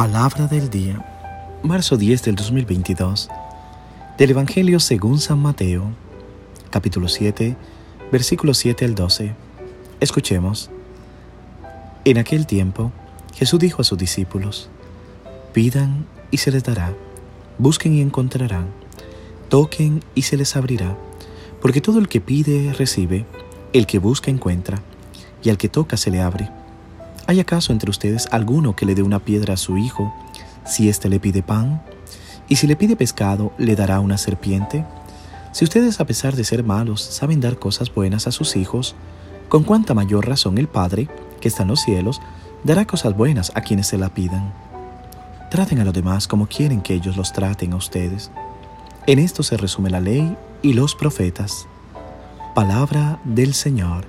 Palabra del día, marzo 10 del 2022, del Evangelio según San Mateo, capítulo 7, versículos 7 al 12. Escuchemos. En aquel tiempo, Jesús dijo a sus discípulos, Pidan y se les dará, busquen y encontrarán, toquen y se les abrirá, porque todo el que pide recibe, el que busca encuentra, y al que toca se le abre. ¿Hay acaso entre ustedes alguno que le dé una piedra a su hijo si éste le pide pan? ¿Y si le pide pescado, le dará una serpiente? Si ustedes, a pesar de ser malos, saben dar cosas buenas a sus hijos, con cuánta mayor razón el Padre, que está en los cielos, dará cosas buenas a quienes se la pidan. Traten a los demás como quieren que ellos los traten a ustedes. En esto se resume la ley y los profetas. Palabra del Señor.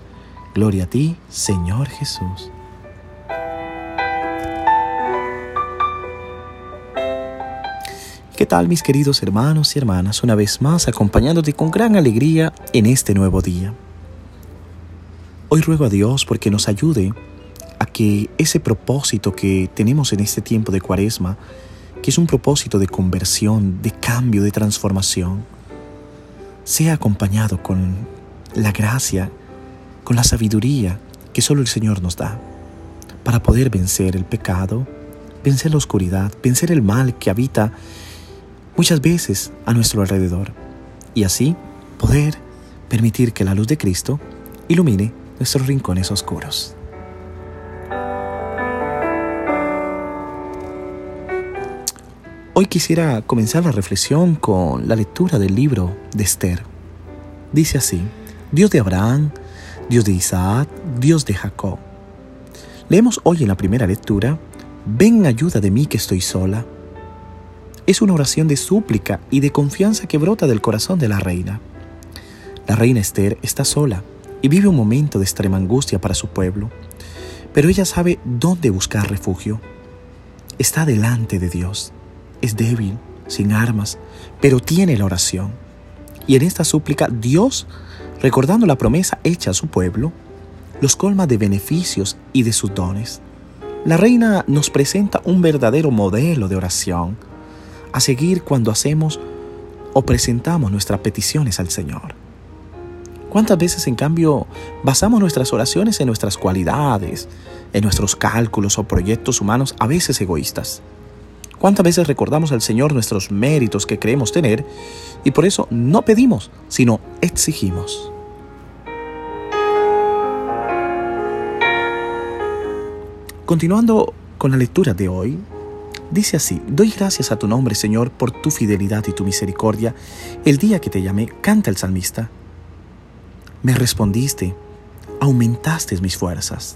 Gloria a ti, Señor Jesús. Tal mis queridos hermanos y hermanas? Una vez más acompañándote con gran alegría en este nuevo día. Hoy ruego a Dios porque nos ayude a que ese propósito que tenemos en este tiempo de cuaresma, que es un propósito de conversión, de cambio, de transformación, sea acompañado con la gracia, con la sabiduría que solo el Señor nos da, para poder vencer el pecado, vencer la oscuridad, vencer el mal que habita muchas veces a nuestro alrededor y así poder permitir que la luz de Cristo ilumine nuestros rincones oscuros. Hoy quisiera comenzar la reflexión con la lectura del libro de Esther. Dice así, Dios de Abraham, Dios de Isaac, Dios de Jacob. Leemos hoy en la primera lectura, Ven en ayuda de mí que estoy sola es una oración de súplica y de confianza que brota del corazón de la reina. La reina Esther está sola y vive un momento de extrema angustia para su pueblo, pero ella sabe dónde buscar refugio. Está delante de Dios. Es débil, sin armas, pero tiene la oración. Y en esta súplica Dios, recordando la promesa hecha a su pueblo, los colma de beneficios y de sus dones. La reina nos presenta un verdadero modelo de oración a seguir cuando hacemos o presentamos nuestras peticiones al Señor. ¿Cuántas veces, en cambio, basamos nuestras oraciones en nuestras cualidades, en nuestros cálculos o proyectos humanos, a veces egoístas? ¿Cuántas veces recordamos al Señor nuestros méritos que creemos tener y por eso no pedimos, sino exigimos? Continuando con la lectura de hoy, Dice así, doy gracias a tu nombre, Señor, por tu fidelidad y tu misericordia. El día que te llamé, canta el salmista. Me respondiste, aumentaste mis fuerzas.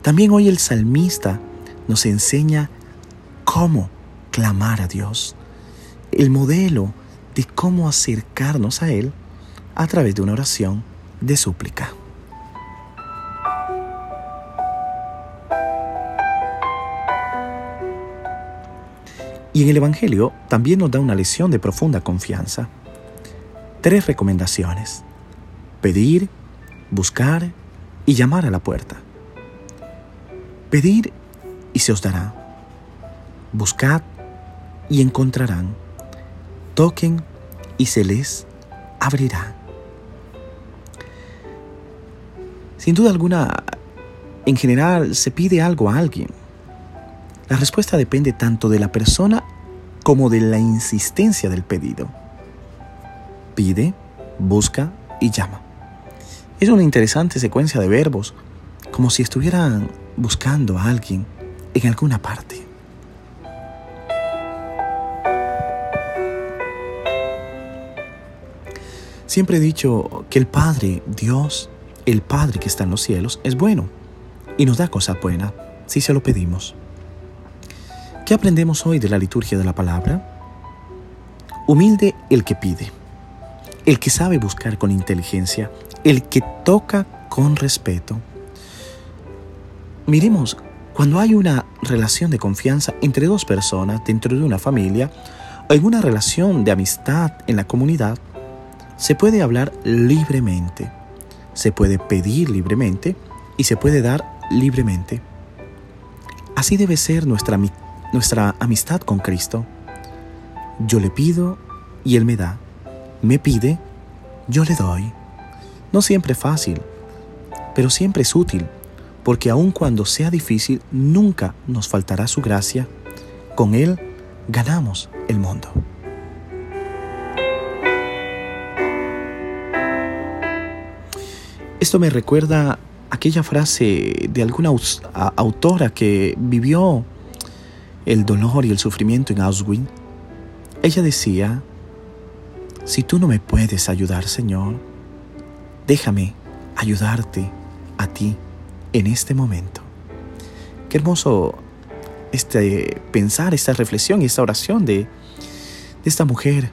También hoy el salmista nos enseña cómo clamar a Dios, el modelo de cómo acercarnos a Él a través de una oración de súplica. Y en el Evangelio también nos da una lección de profunda confianza. Tres recomendaciones. Pedir, buscar y llamar a la puerta. Pedir y se os dará. Buscad y encontrarán. Toquen y se les abrirá. Sin duda alguna, en general se pide algo a alguien la respuesta depende tanto de la persona como de la insistencia del pedido. Pide, busca y llama. Es una interesante secuencia de verbos, como si estuvieran buscando a alguien en alguna parte. Siempre he dicho que el Padre, Dios, el Padre que está en los cielos, es bueno y nos da cosas buenas si se lo pedimos. ¿Qué aprendemos hoy de la liturgia de la palabra? Humilde el que pide, el que sabe buscar con inteligencia, el que toca con respeto. Miremos, cuando hay una relación de confianza entre dos personas dentro de una familia o en una relación de amistad en la comunidad, se puede hablar libremente, se puede pedir libremente y se puede dar libremente. Así debe ser nuestra nuestra amistad con Cristo. Yo le pido y Él me da. Me pide, yo le doy. No siempre es fácil, pero siempre es útil, porque aun cuando sea difícil, nunca nos faltará su gracia. Con Él ganamos el mundo. Esto me recuerda aquella frase de alguna autora que vivió el dolor y el sufrimiento en Auschwitz. Ella decía, si tú no me puedes ayudar, Señor, déjame ayudarte a ti en este momento. Qué hermoso este pensar, esta reflexión y esta oración de, de esta mujer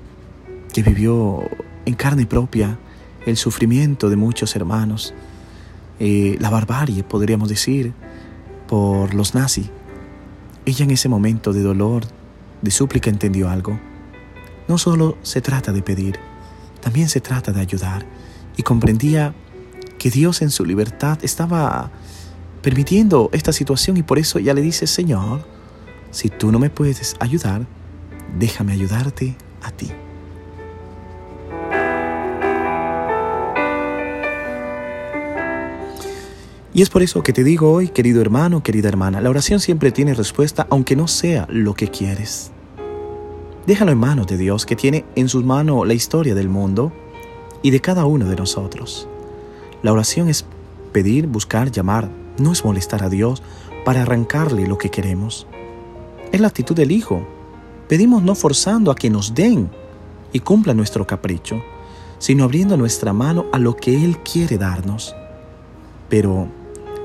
que vivió en carne propia el sufrimiento de muchos hermanos, eh, la barbarie, podríamos decir, por los nazis. Ella en ese momento de dolor, de súplica, entendió algo. No solo se trata de pedir, también se trata de ayudar. Y comprendía que Dios en su libertad estaba permitiendo esta situación y por eso ella le dice, Señor, si tú no me puedes ayudar, déjame ayudarte a ti. Y es por eso que te digo hoy, querido hermano, querida hermana, la oración siempre tiene respuesta aunque no sea lo que quieres. Déjalo en manos de Dios que tiene en sus manos la historia del mundo y de cada uno de nosotros. La oración es pedir, buscar, llamar, no es molestar a Dios para arrancarle lo que queremos. Es la actitud del Hijo. Pedimos no forzando a que nos den y cumpla nuestro capricho, sino abriendo nuestra mano a lo que Él quiere darnos. Pero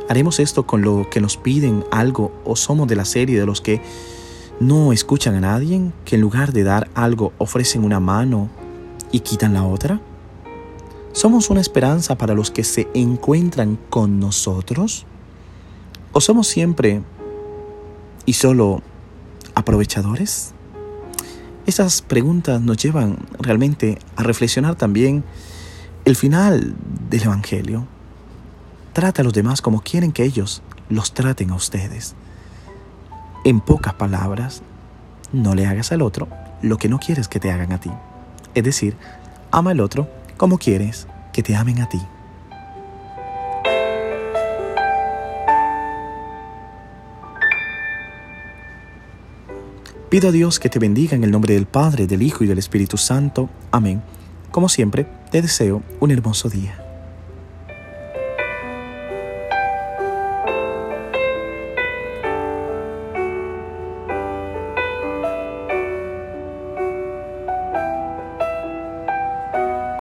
¿Haremos esto con lo que nos piden algo o somos de la serie de los que no escuchan a nadie, que en lugar de dar algo ofrecen una mano y quitan la otra? ¿Somos una esperanza para los que se encuentran con nosotros? ¿O somos siempre y solo aprovechadores? Estas preguntas nos llevan realmente a reflexionar también el final del Evangelio Trata a los demás como quieren que ellos los traten a ustedes. En pocas palabras, no le hagas al otro lo que no quieres que te hagan a ti. Es decir, ama al otro como quieres que te amen a ti. Pido a Dios que te bendiga en el nombre del Padre, del Hijo y del Espíritu Santo. Amén. Como siempre, te deseo un hermoso día.